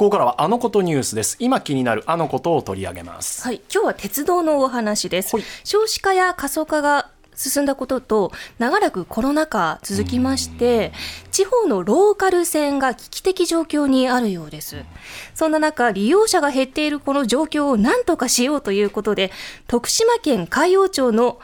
ここからはあのことニュースです。今気になるあのことを取り上げます。はい、今日は鉄道のお話です。少子化や過疎化が進んだことと長らくコロナ禍続きまして地方のローカル線が危機的状況にあるようです。そんな中利用者が減っているこの状況を何とかしようということで徳島県海陽町の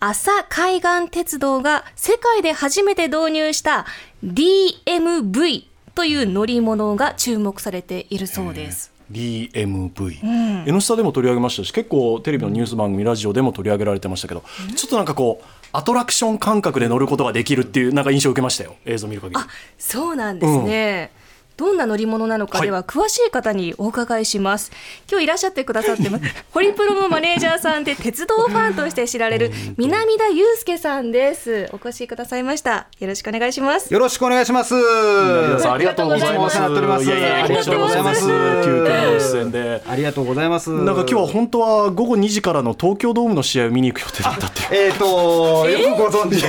朝海岸鉄道が世界で初めて導入した DMV という乗り物が注目されているそうです。DMV、N スタでも取り上げましたし結構テレビのニュース番組ラジオでも取り上げられてましたけど、ちょっとなんかこうアトラクション感覚で乗ることができるっていうなんか印象を受けましたよ映像を見る限りあそうなんですね。どんな乗り物なのかはいでは詳しい方にお伺いします。今日いらっしゃってくださってます。ホリプロのマネージャーさんで鉄道ファンとして知られる南田祐介さんです。お越しくださいました。よろしくお願いします。よろしくお願いします。皆さんありがとうございますありがとうございます急遽ありがとうございます。なんか今日は本当は午後2時からの東京ドームの試合を見に行く予定だったっていうえっ、と、よくご存知で、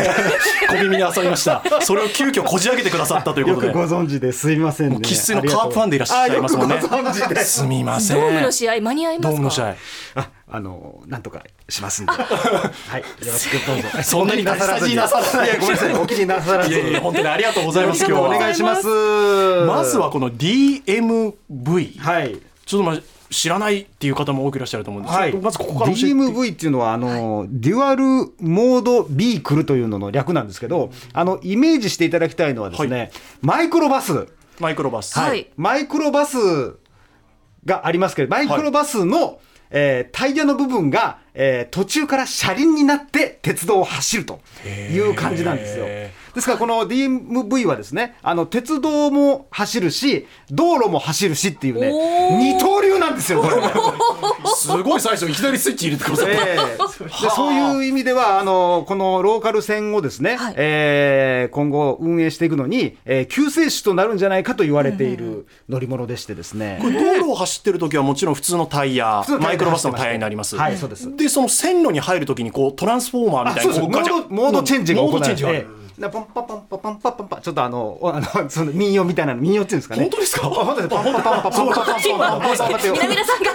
小耳に挟みましたそれを急遽こじ開けてくださったということでよくご存知ですいませんね。生粋のカープファンでいらっしゃいますもんねあよくご存知です。すみませんドームの試合間に合いますか？ドームの試合あ、あのなんとかしますんで。はい、よろしくどうぞ。そんなになさらずになさらないいやごめんなさい、お気になさらず。いやいや本当にありがとうございます今日おは願いします。まずはこの DMV はい。ちょっとまあ知らないっていう方も多くいらっしゃると思うんですけど、まずここから DMV っていうのはあの、デュアルモードビークルというのの略なんですけど、あのイメージしていただきたいのはですね、はマイクロバス。マイクロバス、はい。マイクロバスがありますけど、マイクロバスの、えータイヤの部分が、えー途中から車輪になって鉄道を走るという感じなんですよ。へですからこの DMV はですね、あの鉄道も走るし、道路も走るしっていうね、二刀流なんですよ、これ。すごい最初いきなりスイッチ入れてくださった、ええ。でそういう意味ではあのこのローカル線をですね、はい。えー今後運営していくのに、えー救世主となるんじゃないかと言われている乗り物でしてですね。これ道路を走ってる時はもちろん普通のタイヤ通のタイヤマイクロバスのタイヤになります、はいそうです。でその線路に入る時にこうトランスフォーマーみたいなモードモードチェンジが行われてドチェンジがある、なポンパポンパポンパポンパ。ちょっとあのおあの その民謡みたいなの民謡っていうんですかね。本当ですか？あ本当です。パンパパンパパンパパンパンパンパンって南田さんが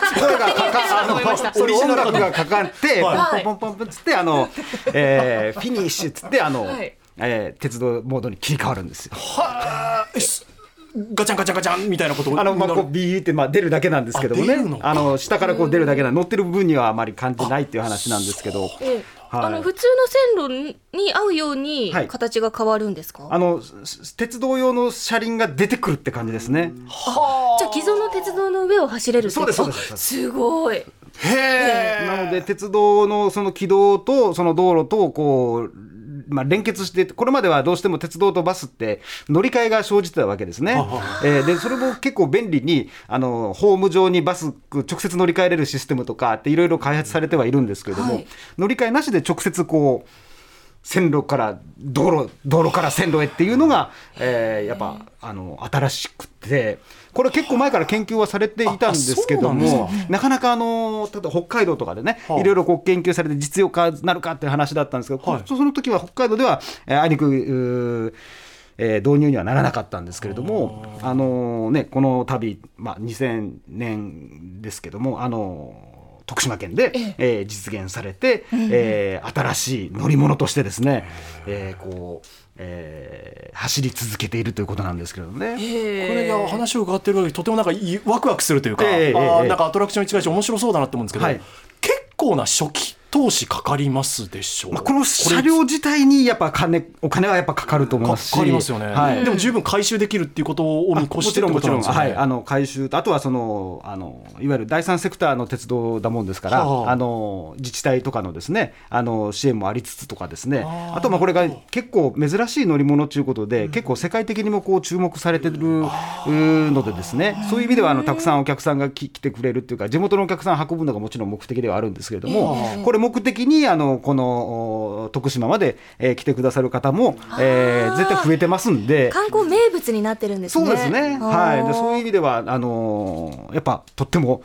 音楽がかかって、はいポンポンポンポンっつって、あの、えーフィニッシュっつって、あの、はいえー鉄道モードに切り替わるんですよ。はあすガチャンガチャンガチャンみたいなことあの、まあ、こう、ビーって、まあ、出るだけなんですけどもね。あ出るの？かあの、下からこう出るだけな、乗ってる部分にはあまり感じないっていう話なんですけど。ええはい。あの普通の線路に合うようにはい。形が変わるんですか、あの、す鉄道用の車輪が出てくるって感じですね。じゃあ既存の鉄道の上を走れるそうですそうですあす。ごい。へえなので鉄道のその軌道とその道路とこう、まあ、連結してこれまではどうしても鉄道とバスって乗り換えが生じてたわけですね。えーでそれも結構便利にあのホーム上にバス直接乗り換えれるシステムとかっていろいろ開発されてはいるんですけれども、はい乗り換えなしで直接こう線路から道路道路から線路へっていうのが、えーやっぱあの新しくてこれ結構前から研究はされていたんですけどあそうななかなかあの例えば北海道とかでね、はあいろいろこう研究されて実用化なるかっていう話だったんですけど、はい。その時は北海道では、えーあいにくえー導入にはならなかったんですけれども、あのね、この度、まあ、2000年ですけども、あの徳島県で、えー実現されて、えー新しい乗り物としてですね、えーこうえー走り続けているということなんですけどね。これが話を伺ってる限りとてもなんかいいワクワクするというか、えーええなんかアトラクションに近いし面白そうだなって思うんですけど、はい。結構な初期投資かかりますでしょう、まあ、この車両自体にやっぱ金お金はやっぱかかると思いますし。かかりますよね、はい、でも十分回収できるっていうことを見越してってもちろん、ねはい、あの回収と、あとはそのあのいわゆる第三セクターの鉄道だもんですから、はああの自治体とかのですねあの支援もありつつとかですね、あとまあこれが結構珍しい乗り物ということで、結構世界的にもこう注目されてるのでですね、そういう意味ではあのたくさんお客さんがき来てくれるっていうか、地元のお客さんを運ぶのがもちろん目的ではあるんですけれども、これ目的にあのこのお徳島まで、えー来てくださる方も、えー絶対増えてますんで。観光名物になってるんですね。そうですね。はい。でそういう意味では、あのーやっぱとっても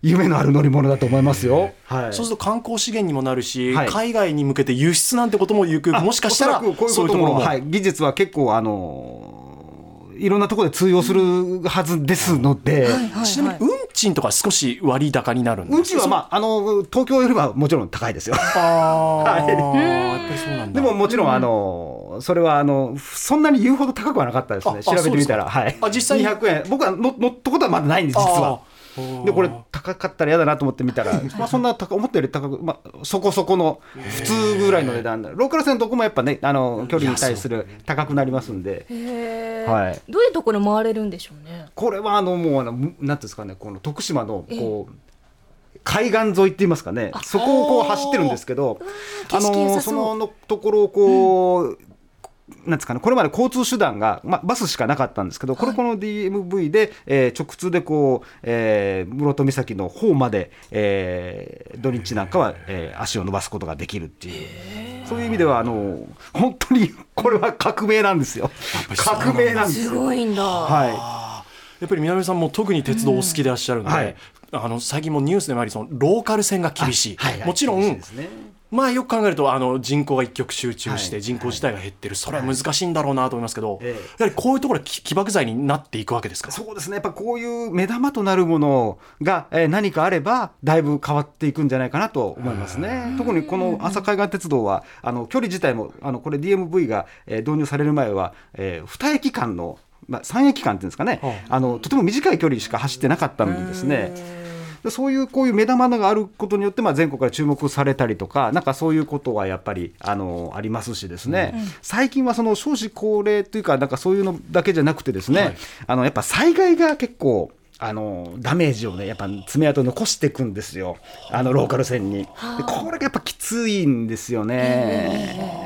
夢のある乗り物だと思いますよ。はい。そうすると観光資源にもなるし、はい海外に向けて輸出なんてこともゆくもしかしたらこういうころも、こともはい、技術は結構あのーいろんなところで通用するはずですので、ちなみに運賃とか少し割高になるんです。か運賃は、まあ、あの東京よりはもちろん高いですよ。でももちろん、あのそれはあのそんなに言うほど高くはなかったですね。あ調べてみたら。はい。あ実際に200円。僕はの乗ったことはまだないんです実はでこれ高かったら嫌だなと思ってみたら、まあ、そんな高思ったより高く、まあ、そこそこの普通ぐらいの値段。だローカル線どこもやっぱねあの距離に対する高くなりますんで。はい。どういうところ回れるんでしょうね？これはあのもうあのなんていうんですかねこの徳島のこう、海岸沿いって言いますかね。そこをこう走ってるんですけどあー景色良さそののところをこう、なんですかね、これまで交通手段が、まあ、バスしかなかったんですけど、これこの DMV で、えー直通でこう、えー室戸岬の方まで、えー土日なんかは、えー足を伸ばすことができるっていう、そういう意味ではあの本当にこれは革命なんですよ。革命なんですすよ。ごいんだ。はやっぱり南さんも特に鉄道お好きでいらっしゃるので、うん。はい。あの最近もニュースでもありそのローカル線が厳しい、はい。はい。もちろんねまあよく考えるとあの人口が一極集中してはい。人口自体が減ってる、それは難しいんだろうなと思いますけど、ええ。やはりこういうところが起起爆剤になっていくわけですか？そうですね、やっぱこういう目玉となるものが、えー何かあれば、だいぶ変わっていくんじゃないかなと思いますね。特にこの朝海岸鉄道は、あの距離自体も、あのこれ、DMV が、えー導入される前は、え2駅間の、まあ、3駅間っていうんですかね、はあの、とても短い距離しか走ってなかったんですね。でそういうこういう目玉があることによって、まあ、全国から注目されたりとか、なんかそういうことはやっぱりあのありますしですね、最近はその少子高齢というか、なんかそういうのだけじゃなくてですね、はい。あのやっぱ災害が結構、あのダメージをね、やっぱ爪痕残していくんですよ、あのローカル線に。でこれがやっぱきついんですよね。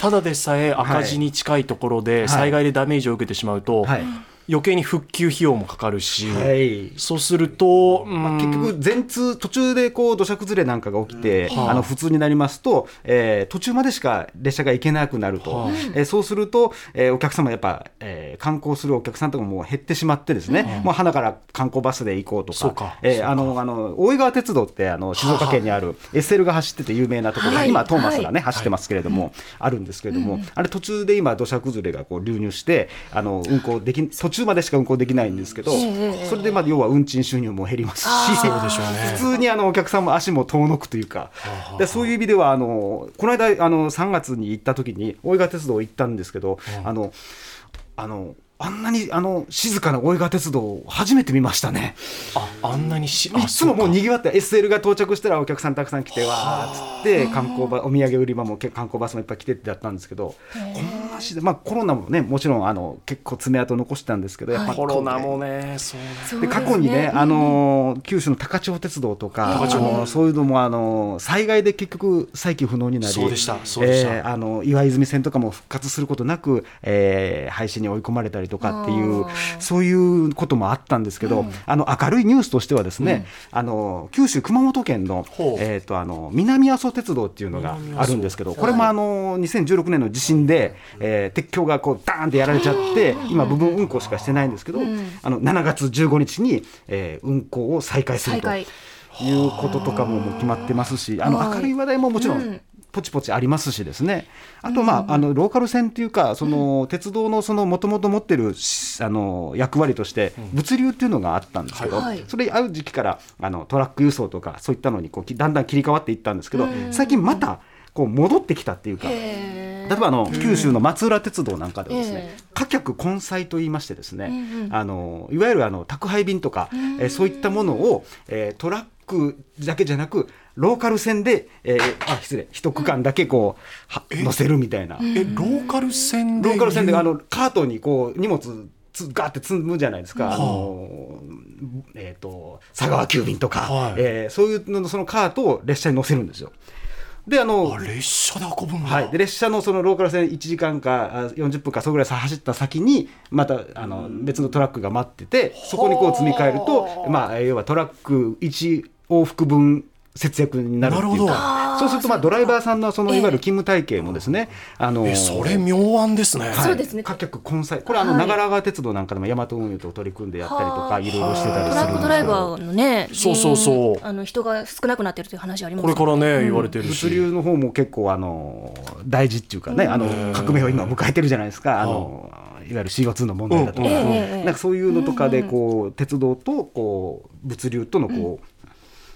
ただでさえ赤字に近いところでい。災害でダメージを受けてしまうと、はい余計に復旧費用もかかるし、はい。そうすると、うん。結局、全通、途中でこう土砂崩れなんかが起きて、あの普通になりますと、えー途中までしか列車が行けなくなると、はいえーそうすると、えーお客様、やっぱ、えー観光するお客さんとかも減ってしまってですね、もう花から観光バスで行こうとか、か。えーあのあの大井川鉄道ってあの静岡県にある SL が走ってて有名なところ、はい。今、トーマスがね、走ってますけれども、あるんですけれども、あれ、途中で今、土砂崩れがこう流入して、あの運行でき途中までしか運行できないんですけど、それでまあ要は運賃収入も減りますし、普通にあのお客さんも足も遠のくというか、でそういう意味ではあのこの間あの3月に行った時に大井川鉄道行ったんですけど、あのあのあんなにあの静かな大井川鉄道を初めて見ましたね。ああんなにしいつももうににぎわって SL が到着したらお客さんたくさん来てわーっつって観光バお土産売り場もけ観光バスもいっぱい来てってやったんですけどこんなしでまあコロナもねもちろんあの結構爪痕残したんですけどやっぱコロナもねそうで過去にね、あのー九州の高千穂鉄道とか、あのーそういうのも、あのー災害で結局、再起不能になり、そうでしたそうでした。えーあの岩泉線とかも復活することなく、えー廃止に追い込まれたりとかっていうそういうこともあったんですけど、あの明るいニュースとしてはですね、あのー九州、熊本県のえー、とあの南阿蘇鉄道っていうのがあるんですけど、これもあのー2016年の地震で、えー鉄橋がこうダーンってやられちゃって、今、部分運行しかしてないんですけど、あの7月15日に、えー運行を再開するということとかももう決まってますし、あのはい。明るい話題ももちろうんん。ポチポチありますしですね、あと、まあ、あのローカル線っていうか、その鉄道のそのもともと持ってるしあの役割として、物流っていうのがあったんですけど、はいそれ、ある時期からあのトラック輸送とか、そういったのにこうきだんだん切り替わっていったんですけど、最近またこう戻ってきたっていうか。例えばあの九州の松浦鉄道なんかではですねええ、貨客混載と言いましてですね、あのいわゆるあの宅配便とか、えーそういったものを、えートラックだけじゃなくローカル線で、えーあ失礼一区間だけこうは乗せるみたいな、えローカル線でローカル線であのカートにこう荷物つガーって積むじゃないですか、あ。のえー、と佐川急便とか、はい。えーそういうののそのカートを列車に乗せるんですよ。であのあ列車で運ぶんだ、はい、で列車のそのローカル線1時間かあ40分かそれぐらいさ走った先にまたあの別のトラックが待っててそこにこう積み替えると、まあ、要はトラック1往復分節約になるっていうか。そうするとまあドライバーさんのそのいわゆる勤務体系もですね、あのえそれ妙案ですね、はい。そうですね。貨客混載。これあのはい。長良川鉄道なんかでも大和運輸と取り組んでやったりとはあ。かいろいろしてたりトラックするんですけどドライバーのね、そうそうそう。あの人が少なくなってるという話ありますこれからね、言われてるし。物流の方も結構あの大事っていうかねあの革命を今迎えてるじゃないですか。あのいわゆる CO2 の問題だとか、なんかそういうのとかでこう鉄道とこう物流とのこう、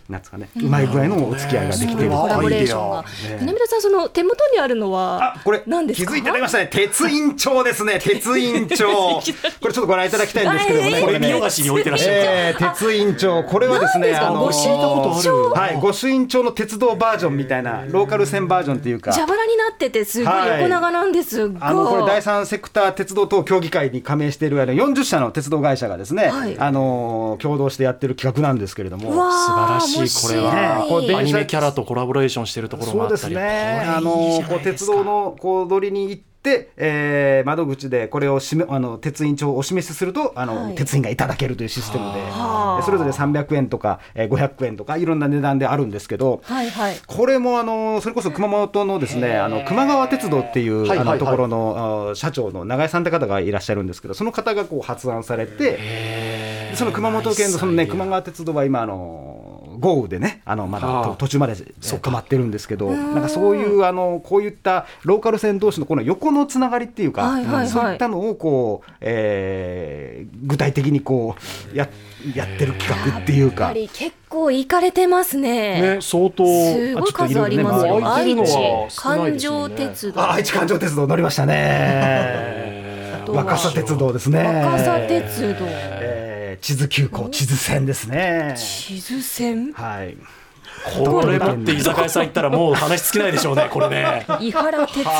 なんですかね、うまい具合のお付き合いができているコラボレーションが。南田さんその手元にあるのはあこれ何ですか？気づいていただきましたね。鉄印帳ですね。鉄印帳。これちょっとご覧いただきたいんですけどもね。えーこれね見よがしに置いてらっしゃる、えー、鉄印帳。これはですねあの御朱印帳はい御朱印帳の鉄道バージョンみたいなローカル線バージョンっていうか。蛇腹になっててすごい横長なんです。が、あのこれ第三セクター鉄道等協議会に加盟しているあの40社の鉄道会社がですね、はい。あの共同してやってる企画なんですけれども。素晴らしいこれは。ね。これ電車アニメキャラとコラボレーションしてるところそうですがあったりね。あのこうないですか鉄道のこう取りに行って、えー窓口でこれをしめあの鉄印帳をお示しするとあの、はい。鉄印がいただけるというシステムで、はあ。それぞれ300円とか、えー、500円とかいろんな値段であるんですけど。はいはい。これもあのそれこそ熊本のですねあの熊川鉄道っていうはいはいはい。あのところのあ社長の永井さんって方がいらっしゃるんですけどその方がこう発案されてでその熊本県のそのね。熊川鉄道は今あの豪雨でねあのまだ途中まで止まってるんですけどなんかそういうあのこういったローカル線同士のこの横のつながりっていうか、はいはいはい。そういったのをこう、えー具体的にこうややってる企画っていうやっぱか。り結構行かれてますね。ね相当すごい数ありますよ、愛知環状鉄道。あ愛知環状鉄道乗りましたね。若狭鉄道ですね。若狭鉄道。えー地図急行地図線ですね。地図線はい。これ持って居酒屋さん行ったらもう話尽きないでしょうねこれね伊原鉄道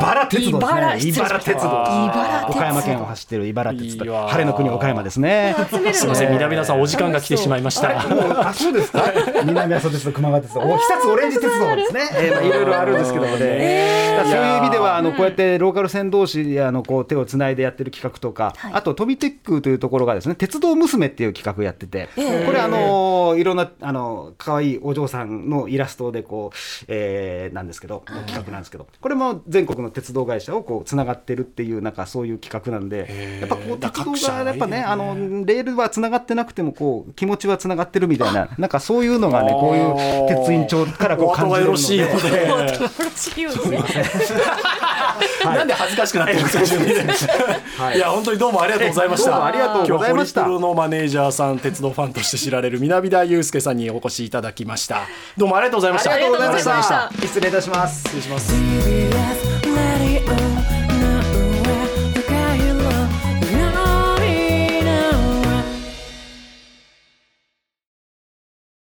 茨鉄道ですね。茨失礼しました茨鉄道。茨鉄道岡山県を走ってる茨鉄道。晴れの国岡山ですね。すみません南田さんお時間が来てしまいましたあ、そうですか。南阿蘇鉄道、熊川鉄道、お久津オレンジ鉄道ですね。えまあいろいろあるんですけどもね。だからそういう意味では、あのこうやってローカル線同士あのこう手をつないでやってる企画とか、はいあと飛びテックというところがですね、鉄道娘っていう企画やってて、これあのいろんなあの可愛いお嬢さんのイラストでこう、えーなんですけど、企画なんですけど、これも全国の鉄道会社をこうつながってるっていうなんかそういう企画なんで、やっぱこう鉄道がやっぱね、各社あのレールはつながってなくてもこう気持ちはつながってるみたいな、なんかそういうのがね、こういう鉄印帳からこう感じれるのろしいようで。でよろしいよねなんで恥ずかしくなってるんですか。自分でいや本当にどうもありがとうございました。どうもありがとうござい。ました今日はホリプロのマネージャーさん鉄道ファンとして知られる南田祐介さんにお越しいただきました。どうもありがとうございました。ありがとうございました。失礼いたします。失礼します